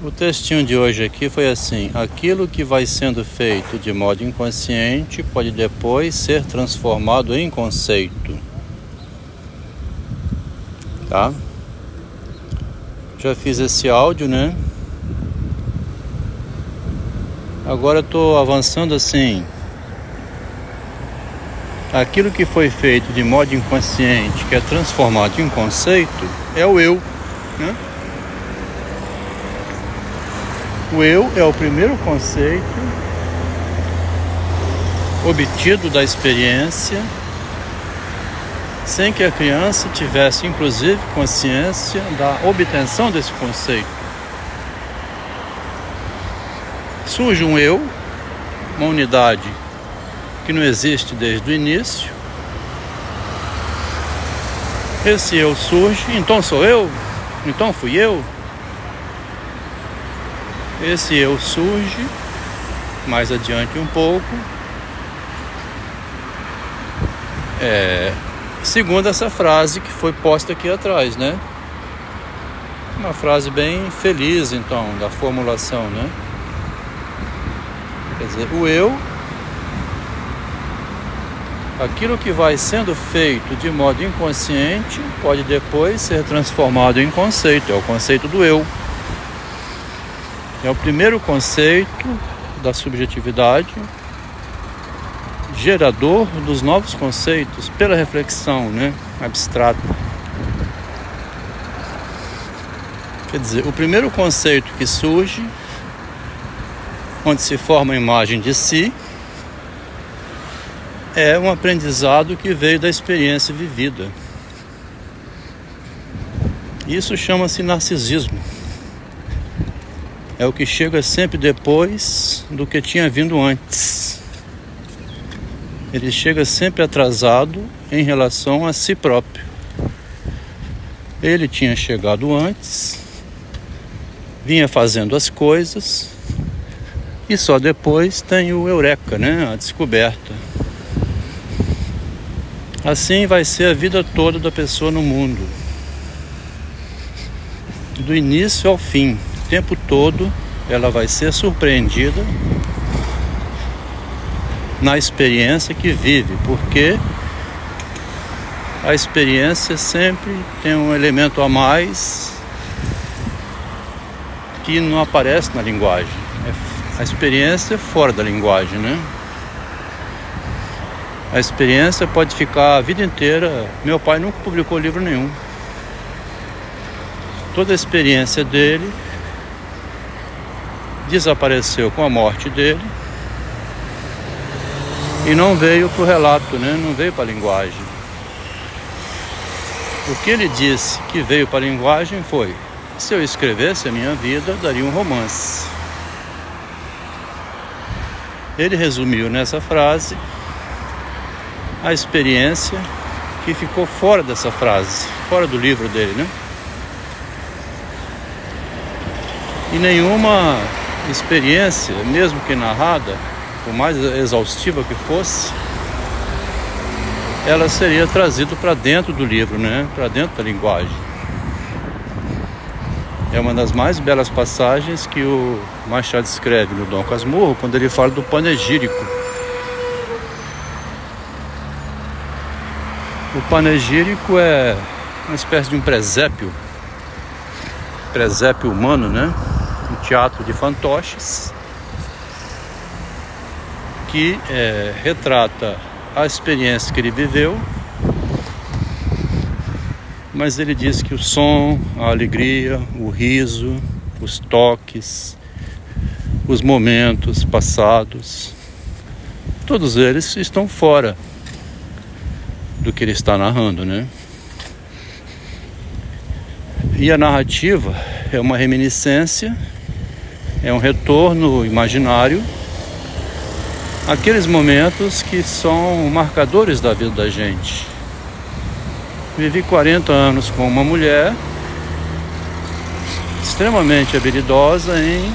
O textinho de hoje aqui foi assim: aquilo que vai sendo feito de modo inconsciente pode depois ser transformado em conceito. Tá? Já fiz esse áudio, né? Agora estou avançando assim. Aquilo que foi feito de modo inconsciente, que é transformado em conceito, é o eu, né? O eu é o primeiro conceito obtido da experiência, sem que a criança tivesse inclusive consciência da obtenção desse conceito. Surge um eu, uma unidade que não existe desde o início. Esse eu surge, então sou eu, então fui eu, esse eu surge mais adiante um pouco. É, segundo essa frase que foi posta aqui atrás, né? Uma frase bem feliz, então, da formulação, né? Quer dizer, o eu, aquilo que vai sendo feito de modo inconsciente, pode depois ser transformado em conceito, é o conceito do eu. É o primeiro conceito da subjetividade, gerador dos novos conceitos pela reflexão né, abstrata. Quer dizer, o primeiro conceito que surge, onde se forma a imagem de si, é um aprendizado que veio da experiência vivida. Isso chama-se narcisismo é o que chega sempre depois do que tinha vindo antes. Ele chega sempre atrasado em relação a si próprio. Ele tinha chegado antes, vinha fazendo as coisas e só depois tem o eureka, né? A descoberta. Assim vai ser a vida toda da pessoa no mundo. Do início ao fim tempo todo ela vai ser surpreendida na experiência que vive, porque a experiência sempre tem um elemento a mais que não aparece na linguagem. É a experiência é fora da linguagem, né? A experiência pode ficar a vida inteira. Meu pai nunca publicou livro nenhum. Toda a experiência dele desapareceu com a morte dele e não veio para o relato, né? não veio para a linguagem. O que ele disse que veio para a linguagem foi: se eu escrevesse a minha vida, daria um romance. Ele resumiu nessa frase a experiência que ficou fora dessa frase, fora do livro dele, né? E nenhuma experiência, mesmo que narrada, por mais exaustiva que fosse, ela seria trazida para dentro do livro, né? para dentro da linguagem. É uma das mais belas passagens que o Machado escreve no Dom Casmurro, quando ele fala do panegírico. O panegírico é uma espécie de um presépio, presépio humano, né? Um teatro de fantoches que é, retrata a experiência que ele viveu, mas ele diz que o som, a alegria, o riso, os toques, os momentos passados, todos eles estão fora do que ele está narrando, né? E a narrativa é uma reminiscência é um retorno imaginário aqueles momentos que são marcadores da vida da gente. Vivi 40 anos com uma mulher extremamente habilidosa em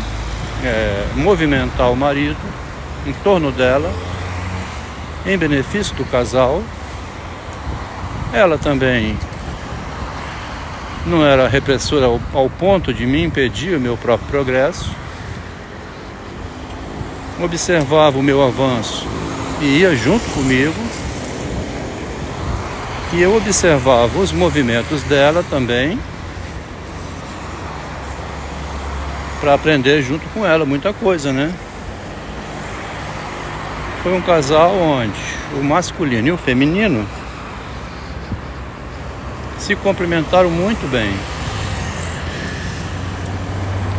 é, movimentar o marido em torno dela, em benefício do casal. Ela também não era repressora ao, ao ponto de me impedir o meu próprio progresso. Observava o meu avanço e ia junto comigo. E eu observava os movimentos dela também para aprender junto com ela muita coisa, né? Foi um casal onde o masculino e o feminino se cumprimentaram muito bem.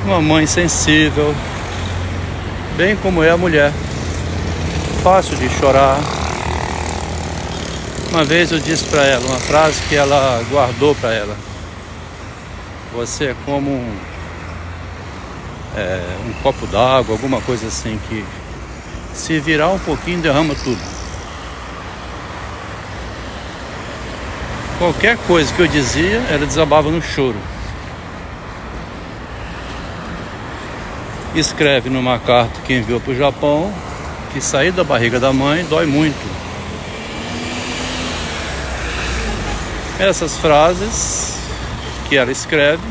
Uma mãe sensível, bem como é a mulher, fácil de chorar. Uma vez eu disse para ela uma frase que ela guardou para ela: Você é como um é, um copo d'água, alguma coisa assim que se virar um pouquinho derrama tudo. Qualquer coisa que eu dizia, ela desabava no choro. Escreve numa carta que enviou para o Japão que sair da barriga da mãe dói muito. Essas frases que ela escreve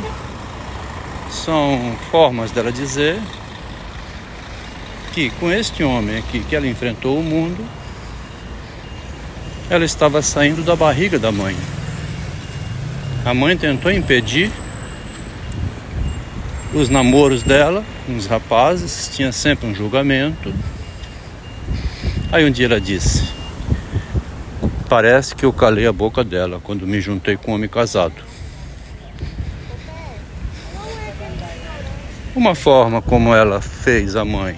são formas dela dizer que com este homem aqui que ela enfrentou o mundo, ela estava saindo da barriga da mãe. A mãe tentou impedir os namoros dela os rapazes, tinha sempre um julgamento. Aí um dia ela disse: Parece que eu calei a boca dela quando me juntei com um homem casado. Uma forma como ela fez a mãe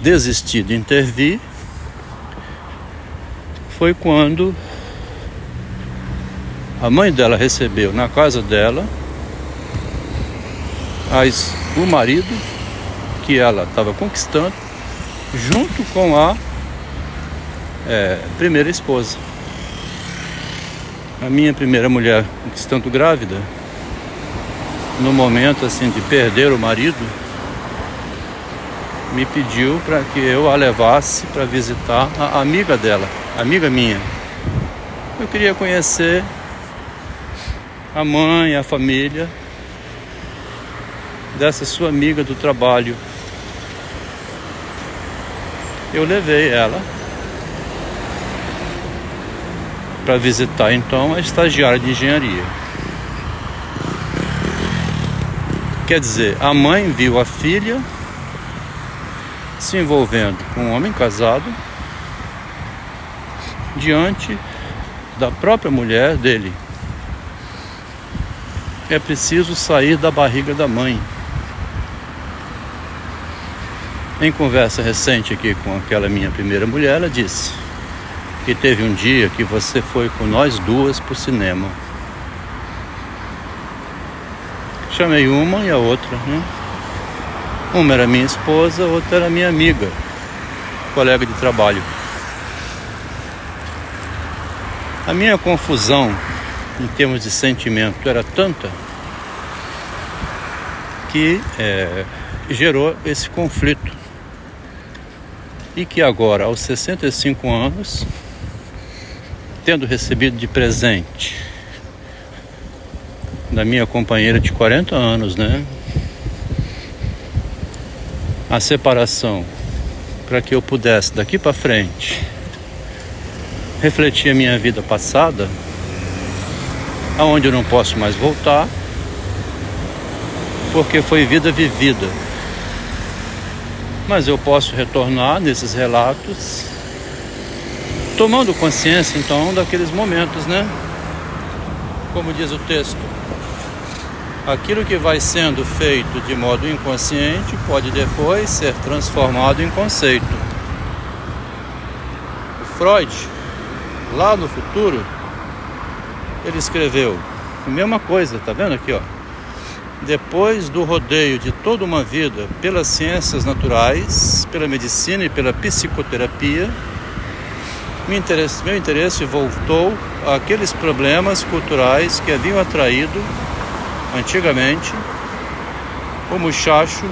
desistir de intervir foi quando a mãe dela recebeu na casa dela as, o marido que ela estava conquistando junto com a é, primeira esposa. A minha primeira mulher conquistando grávida no momento assim de perder o marido, me pediu para que eu a levasse para visitar a amiga dela, amiga minha. Eu queria conhecer a mãe, a família dessa sua amiga do trabalho. Eu levei ela para visitar então a estagiária de engenharia. Quer dizer, a mãe viu a filha se envolvendo com um homem casado diante da própria mulher dele. É preciso sair da barriga da mãe. Em conversa recente aqui com aquela minha primeira mulher, ela disse que teve um dia que você foi com nós duas para o cinema. Chamei uma e a outra, né? Uma era minha esposa, a outra era minha amiga, colega de trabalho. A minha confusão em termos de sentimento era tanta que é, gerou esse conflito. E que agora, aos 65 anos, tendo recebido de presente da minha companheira de 40 anos, né? A separação para que eu pudesse daqui para frente refletir a minha vida passada, aonde eu não posso mais voltar, porque foi vida vivida. Mas eu posso retornar nesses relatos, tomando consciência então daqueles momentos, né? Como diz o texto, Aquilo que vai sendo feito de modo inconsciente pode depois ser transformado em conceito. O Freud, lá no futuro, ele escreveu a mesma coisa, tá vendo aqui, ó? Depois do rodeio de toda uma vida pelas ciências naturais, pela medicina e pela psicoterapia, meu interesse, meu interesse voltou àqueles problemas culturais que haviam atraído antigamente, o muchacho,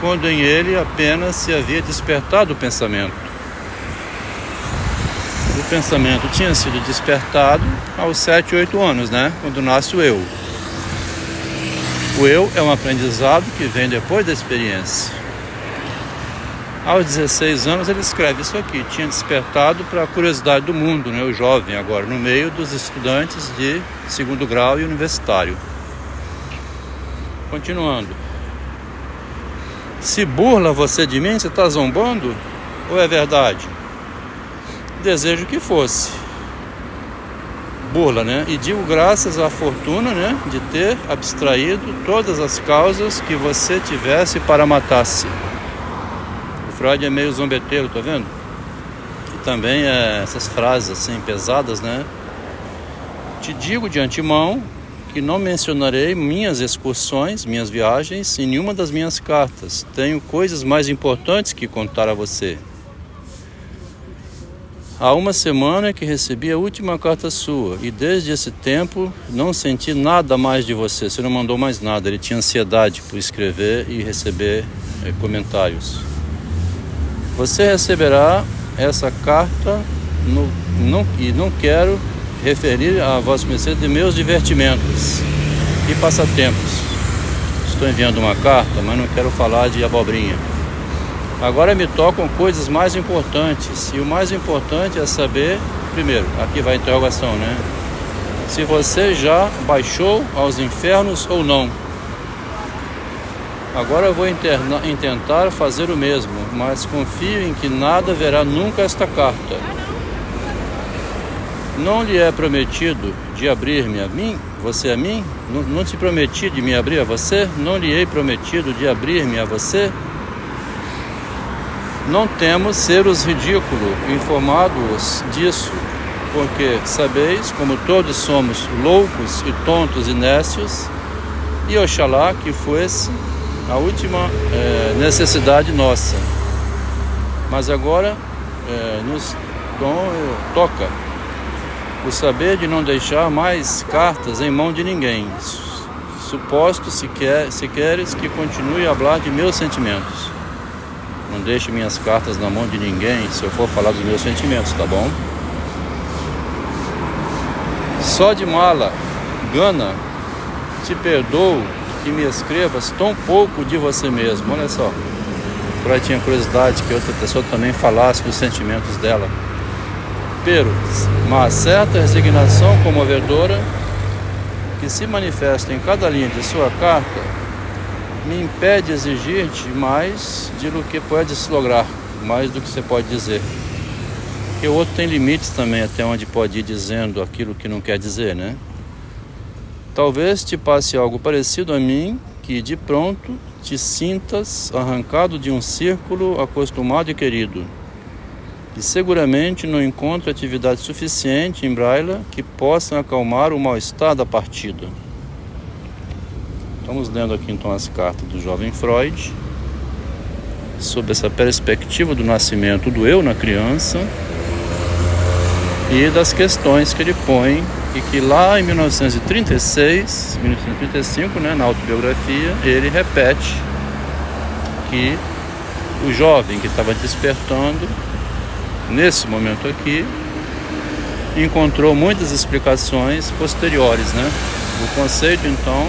quando em ele apenas se havia despertado o pensamento. O pensamento tinha sido despertado aos 7, 8 anos, né? Quando nasce o eu. O eu é um aprendizado que vem depois da experiência. Aos 16 anos ele escreve isso aqui, tinha despertado para a curiosidade do mundo, né, o jovem agora, no meio dos estudantes de segundo grau e universitário. Continuando. Se burla você de mim, você está zombando? Ou é verdade? Desejo que fosse. Burla, né? E digo graças à fortuna, né? De ter abstraído todas as causas que você tivesse para matar-se. O Freud é meio zombeteiro, tá vendo? E também é essas frases assim pesadas, né? Te digo de antemão que não mencionarei minhas excursões, minhas viagens em nenhuma das minhas cartas. Tenho coisas mais importantes que contar a você. Há uma semana que recebi a última carta sua e desde esse tempo não senti nada mais de você. Você não mandou mais nada. Ele tinha ansiedade por escrever e receber é, comentários. Você receberá essa carta no, não, e não quero referir a Vossa Mercê de meus divertimentos e passatempos. Estou enviando uma carta, mas não quero falar de abobrinha. Agora me tocam coisas mais importantes, e o mais importante é saber, primeiro, aqui vai a interrogação, né? Se você já baixou aos infernos ou não. Agora eu vou tentar fazer o mesmo, mas confio em que nada verá nunca esta carta. Não lhe é prometido de abrir-me a mim, você a mim? Não, não te prometi de me abrir a você? Não lhe hei prometido de abrir-me a você? Não temos ser os ridículos, informados disso, porque sabeis como todos somos loucos e tontos e nécios, e oxalá que fosse a última é, necessidade nossa. Mas agora é, nos toca o saber de não deixar mais cartas em mão de ninguém, suposto se, quer, se queres que continue a falar de meus sentimentos. Não deixe minhas cartas na mão de ninguém se eu for falar dos meus sentimentos, tá bom? Só de mala, gana, te perdoo que me escrevas tão pouco de você mesmo. Olha só. Freud tinha curiosidade que outra pessoa também falasse dos sentimentos dela pero uma certa resignação comovedora que se manifesta em cada linha de sua carta me impede exigir-te mais do que podes lograr, mais do que você pode dizer. Porque o outro tem limites também até onde pode ir dizendo aquilo que não quer dizer, né? Talvez te passe algo parecido a mim, que de pronto te sintas arrancado de um círculo acostumado e querido e seguramente não encontro atividade suficiente em Braila que possam acalmar o mal-estar da partida. Estamos lendo aqui então as cartas do jovem Freud sobre essa perspectiva do nascimento do eu na criança e das questões que ele põe e que lá em 1936, 1935, né, na autobiografia, ele repete que o jovem que estava despertando nesse momento aqui, encontrou muitas explicações posteriores, né? O conceito, então,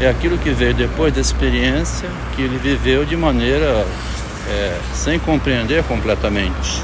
é aquilo que veio depois da experiência que ele viveu de maneira é, sem compreender completamente.